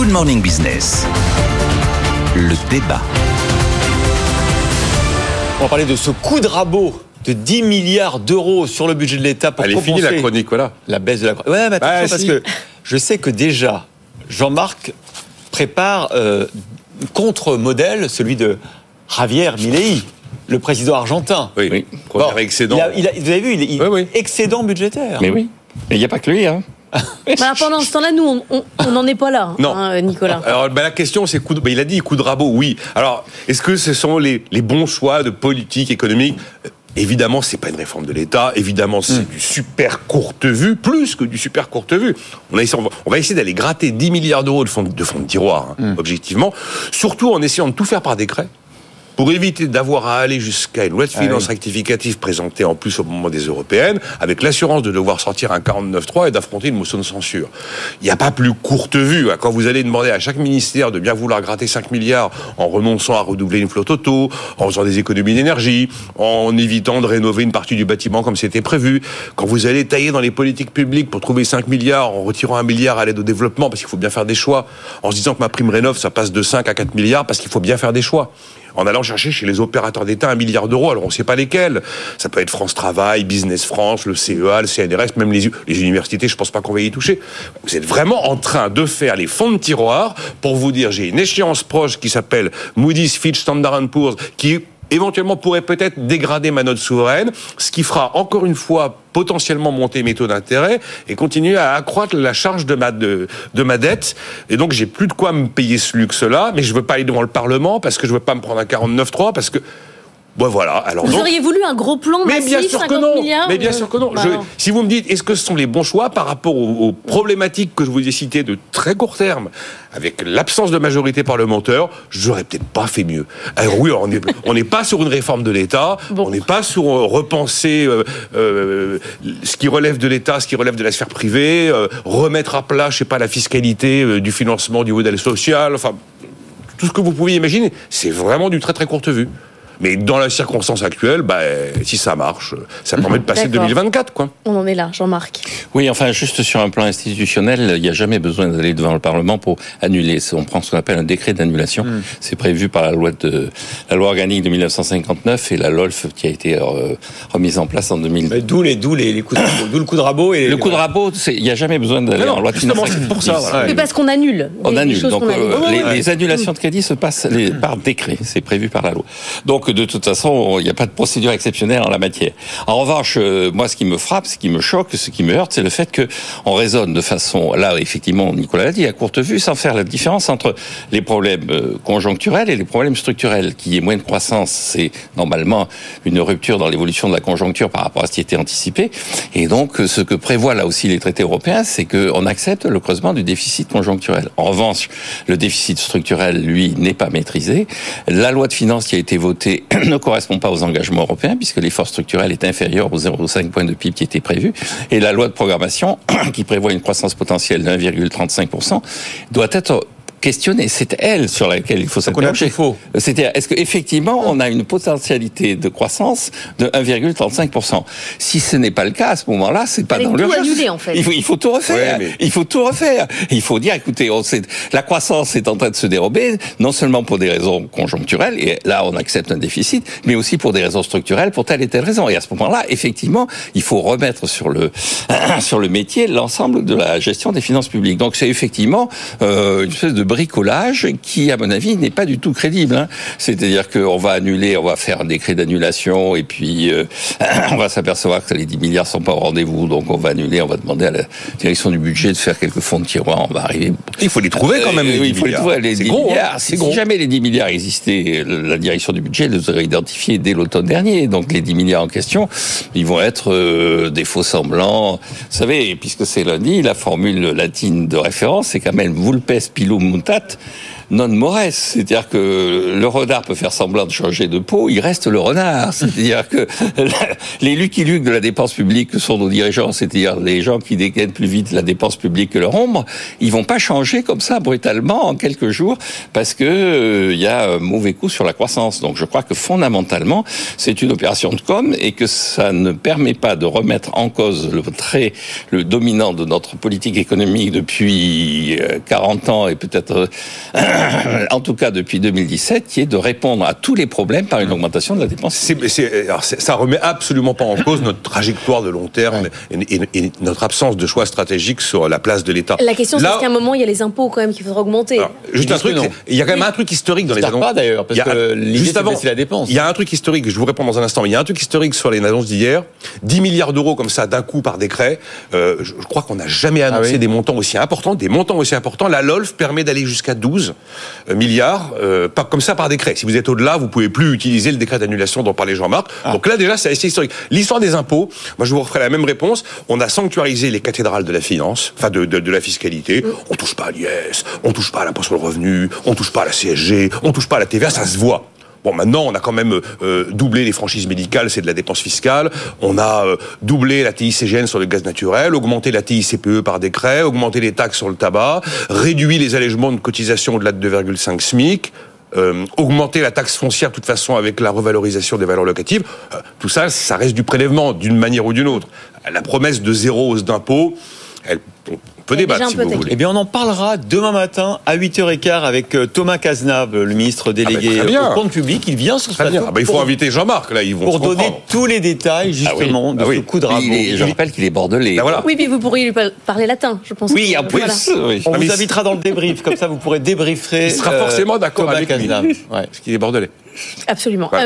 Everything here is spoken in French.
Good Morning Business. Le débat. On va parler de ce coup de rabot de 10 milliards d'euros sur le budget de l'État pour Elle est finie la chronique, voilà. la baisse de la Ouais, mais attention, Ah, parce si. que je sais que déjà, Jean-Marc prépare euh, contre-modèle, celui de Javier Milei, le président argentin. Oui, Oui. premier Bon, excédent. il a- il a- vous avez vu, il, il- Oui, oui. excédent budgétaire. Mais oui. Et il n'y a pas que lui, hein. Bah, pendant ce temps-là, nous, on- n'en est pas là, Non. hein, Nicolas. Alors ben, la question c'est coup de- ben, il a dit coup de rabot oui. Alors est-ce que ce sont les, les bons choix de politique économique? Euh, Évidemment, c'est pas une réforme de l'État. Évidemment, c'est du super courte vue, plus que du super courte vue. On, a on va- essayer d'aller gratter 10 milliards d'euros de fonds de, fonds de tiroir, hein, objectivement. Surtout en essayant de tout faire par décret. Pour éviter d'avoir à aller jusqu'à une loi de finances rectificative présentée en plus au moment des européennes, avec l'assurance de devoir sortir un 49.3 et d'affronter une motion de censure. Il n'y a pas plus courte vue. hein. Quand vous allez demander à chaque ministère de bien vouloir gratter 5 milliards en renonçant à redoubler une flotte auto, en faisant des économies d'énergie, en évitant de rénover une partie du bâtiment comme c'était prévu, quand vous allez tailler dans les politiques publiques pour trouver 5 milliards en retirant un milliard à l'aide au développement, parce qu'il faut bien faire des choix, en se disant que ma prime rénov, ça passe de 5 à 4 milliards, parce qu'il faut bien faire des choix en allant chercher chez les opérateurs d'État un milliard d'euros. Alors on ne sait pas lesquels. Ça peut être France Travail, Business France, le CEA, le CNRS, même les, universités. Je pense pas qu'on va y toucher. Vous êtes vraiment en train de faire les fonds de tiroir pour vous dire j'ai une échéance proche qui s'appelle Moody's, Fitch, Standard Poor's, qui éventuellement pourrait peut-être dégrader ma note souveraine, ce qui fera encore une fois potentiellement monter mes taux d'intérêt et continuer à accroître la charge de ma, de, de ma dette. Et donc, j'ai plus de quoi me payer ce luxe-là, mais je veux pas aller devant le Parlement parce que je veux pas me prendre un 49.3 parce que, bon voilà. Alors Vous donc, auriez voulu un gros plan mais massif, bien sûr 50 que non. milliards Mais bien sûr que non. bah Je- non. si vous me dites, est-ce que ce sont les bons choix par rapport aux, aux problématiques que je vous ai citées de très court terme, avec l'absence de majorité parlementaire, j'aurais peut-être pas fait mieux. Alors oui, alors on n'est pas sur une réforme de l'État, Bon. on n'est pas sur euh, repenser euh, euh, ce qui relève de l'État, ce qui relève de la sphère privée, euh, remettre à plat, je sais pas, la fiscalité du financement du modèle social, enfin tout ce que vous pouvez imaginer. C'est vraiment du très très courte vue. Mais dans la circonstance actuelle, bah, si ça marche, ça permet de passer D'accord. 2024, quoi. On en est là, Jean-Marc. Oui, enfin, juste sur un plan institutionnel, il n'y a jamais besoin d'aller devant le Parlement pour annuler. On prend ce qu'on appelle un décret d'annulation. C'est prévu par la loi de la loi organique de 1959 et la LOLF qui a été euh, remise en place en 2000. Mais D'où les, d'où les, les coups de rabot, d'où le coup de rabot et Le coup de rabot, il n'y a jamais besoin d'aller Non, en loi de justement, finances c'est pour ça, voilà. Mais parce qu'on annule. On annule. Donc euh, Ouais, les, ouais. les annulations de crédit se passent les- par décret. C'est prévu par la loi. Donc de toute façon, il n'y a pas de procédure exceptionnelle en la matière. En revanche, euh, moi, ce qui me frappe, ce qui me choque, ce qui me heurte, c'est le fait que on raisonne de façon, là, effectivement, Nicolas l'a dit, à courte vue, sans faire la différence entre les problèmes euh, conjoncturels et les problèmes structurels. Qui est moins de croissance, c'est normalement une rupture dans l'évolution de la conjoncture par rapport à ce qui était anticipé. Et donc, euh, ce que prévoient là aussi les traités européens, c'est qu'on accepte le creusement du déficit conjoncturel. En revanche, le déficit structurel, lui, n'est pas maîtrisé. La loi de finances qui a été votée ne correspond pas aux engagements européens, puisque l'effort structurel est inférieur aux 0,5 points de PIB qui était prévu. Et la loi de qui prévoit une croissance potentielle de 1,35%, doit être questionnée. C'est elle sur laquelle il faut s'interroger. C'est-à-dire, est-ce qu'effectivement, on a une potentialité de croissance de 1,35% Si ce n'est pas le cas, à ce moment-là, c'est pas dans tout l'urgence. annuler, en fait. Il faut, il faut tout refaire. Ouais, mais- Il faut tout refaire. Il faut dire, écoutez, on sait, la croissance est en train de se dérober, non seulement pour des raisons conjoncturelles, et là, on accepte un déficit, mais aussi pour des raisons structurelles, pour telle et telle raison. Et à ce moment-là, effectivement, il faut remettre sur le, sur le métier l'ensemble de la gestion des finances publiques. Donc, c'est effectivement euh, une espèce de bricolage qui, à mon avis, n'est pas du tout crédible. hein. C'est-à-dire qu'on va annuler, on va faire un décret d'annulation, et puis euh, on va s'apercevoir que les 10 milliards sont pas au rendez-vous, donc on va annuler, on va demander à la direction du budget de faire quelques fonds de tiroir, on va arriver Il faut les trouver quand même, euh, les oui, 10 il faut les trouver, les C'est 10 gros, hein. milliards. Si gros. jamais les 10 milliards existaient, la direction du budget les aurait identifiés dès l'automne dernier. Donc les 10 milliards en question, ils vont être euh, des faux semblants. Vous savez, puisque c'est lundi, la formule latine de référence, c'est quand même vulpes pilum non mores, c'est-à-dire que le renard peut faire semblant de changer de peau, il reste le renard. C'est-à-dire que les Lucky Luke de la dépense publique que sont nos dirigeants, c'est-à-dire les gens qui dégainent plus vite la dépense publique que leur ombre, ils vont pas changer comme ça brutalement en quelques jours parce que euh, il y a un mauvais coup sur la croissance. Donc je crois que fondamentalement, c'est une opération de com et que ça ne permet pas de remettre en cause le trait, le dominant de notre politique économique depuis euh, 40 ans et peut-être, euh, en tout cas depuis 2017, qui est de répondre à tous les problèmes par une augmentation de la dépense. C'est- c'est- alors, c'est- ça remet absolument pas en cause notre trajectoire de long terme et, et- et notre absence de choix stratégique sur la place de l'État. La question, c'est qu'à un moment, il y a les impôts quand même qu'il faudra augmenter Alors, juste un truc, il y a quand même un truc historique dans les annonces. pas, d'ailleurs, parce Il y a que un- l'idée, juste c'est la dépense. Il y a un truc historique, je vous réponds dans un instant, mais il y a un truc historique sur les annonces d'hier. 10 milliards d'euros comme ça d'un coup par décret. Euh, je, je crois qu'on n'a jamais annoncé Ah oui des montants aussi importants, des montants aussi importants. La LOLF permet d'aller jusqu'à 12 milliards, euh, pas comme ça par décret. Si vous êtes au-delà, vous pouvez plus utiliser le décret d'annulation dont parlait Jean-Marc. Ah. Donc là déjà, c'est assez historique. L'histoire des impôts, moi je vous referai la même réponse. On a sanctuarisé les cathédrales de la finance, enfin de, de, de la fiscalité. On touche pas à l'IS, on touche pas à l'impôt sur le revenu, on touche pas à la CSG, on touche pas à la TVA, ça se voit. Bon, maintenant, on a quand même euh, doublé les franchises médicales, c'est de la dépense fiscale. On a euh, doublé la TICGN sur le gaz naturel, augmenté la TICPE par décret, augmenté les taxes sur le tabac, réduit les allègements de cotisation au-delà de 2,5 SMIC. Euh, la taxe foncière de toute façon avec la revalorisation des valeurs locatives, euh, tout ça, ça reste du prélèvement d'une manière ou d'une autre. La promesse de zéro hausse d'impôt, elle, on peut débattre si vous voulez. Eh bien, on en parlera demain matin à 8h15 avec euh, Thomas Cazenave, le ministre délégué très bien. au compte public. Il vient sur ce plateau Ah bah, il faut pour, inviter Jean-Marc, là, ils vont pour se donner tous les détails, justement, de Ah oui. ce coup de rabot. Est- je rappelle qu'il est bordelais. Ah, voilà. Oui, puis vous pourriez lui par- parler latin, je pense. Oui, en plus. Voilà. oui. On Ah, mais vous invitera dans le débrief, comme ça vous pourrez débriefer. Il sera euh, forcément d'accord avec lui. Cazenave. Ouais. Parce qu'il est bordelais. Absolument. Ouais. Euh,